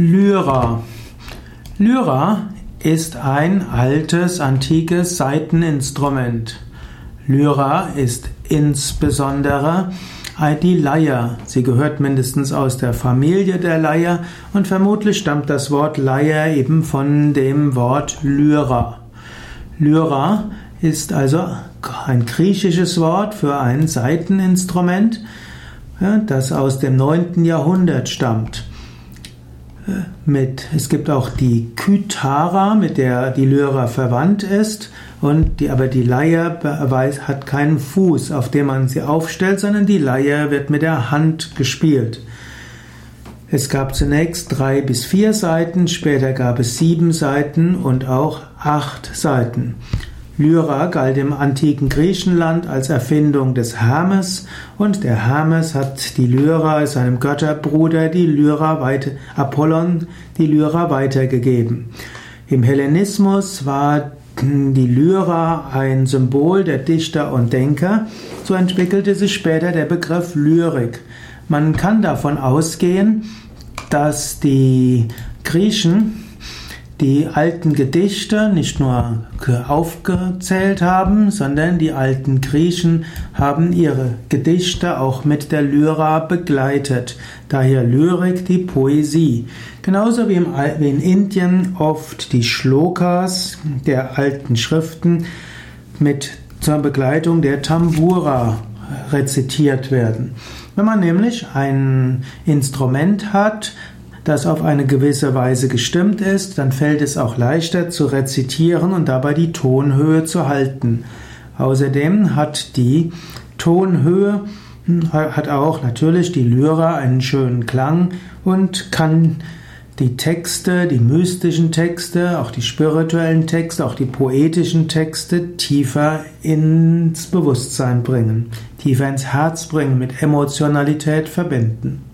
Lyra. Lyra ist ein altes, antikes Saiteninstrument. Lyra ist insbesondere die Leier. Sie gehört mindestens aus der Familie der Leier und vermutlich stammt das Wort Leier eben von dem Wort Lyra. Lyra ist also ein griechisches Wort für ein Saiteninstrument, das aus dem 9. Jahrhundert stammt mit, es gibt auch die Kythara, mit der die Lyra verwandt ist, und die, aber die Leier hat keinen Fuß, auf dem man sie aufstellt, sondern die Leier wird mit der Hand gespielt. Es gab zunächst drei bis vier Seiten, später gab es sieben Seiten und auch acht Seiten. Lyra galt im antiken Griechenland als Erfindung des Hermes und der Hermes hat die Lyra seinem Götterbruder, die Lyra weiter, Apollon, die Lyra weitergegeben. Im Hellenismus war die Lyra ein Symbol der Dichter und Denker, so entwickelte sich später der Begriff Lyrik. Man kann davon ausgehen, dass die Griechen die alten Gedichte nicht nur aufgezählt haben, sondern die alten Griechen haben ihre Gedichte auch mit der Lyra begleitet. Daher Lyrik die Poesie. Genauso wie, in Indien oft die Shlokas der alten Schriften mit zur Begleitung der Tambura rezitiert werden. Wenn man nämlich ein Instrument hat, das auf eine gewisse Weise gestimmt ist, dann fällt es auch leichter zu rezitieren und dabei die Tonhöhe zu halten. Außerdem hat die Tonhöhe hm, hat auch natürlich die Lyra einen schönen Klang und kann die Texte, die mystischen Texte, auch die spirituellen Texte, auch die poetischen Texte tiefer ins Bewusstsein bringen, tiefer ins Herz bringen, mit Emotionalität verbinden.